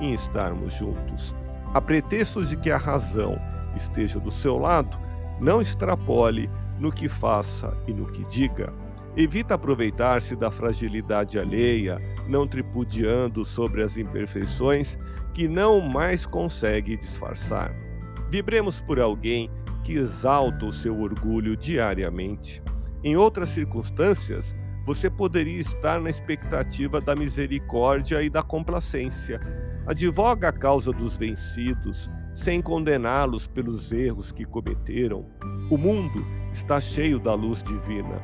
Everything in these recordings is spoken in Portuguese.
em estarmos juntos. A pretexto de que a razão esteja do seu lado, não extrapole no que faça e no que diga. Evita aproveitar-se da fragilidade alheia, não tripudiando sobre as imperfeições que não mais consegue disfarçar. Vibremos por alguém que exalta o seu orgulho diariamente. Em outras circunstâncias, você poderia estar na expectativa da misericórdia e da complacência. Advoga a causa dos vencidos, sem condená-los pelos erros que cometeram. O mundo está cheio da luz divina.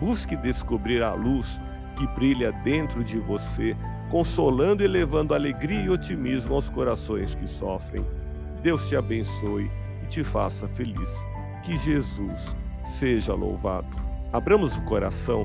Busque descobrir a luz que brilha dentro de você, consolando e levando alegria e otimismo aos corações que sofrem. Deus te abençoe e te faça feliz. Que Jesus seja louvado. Abramos o coração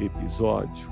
episódio.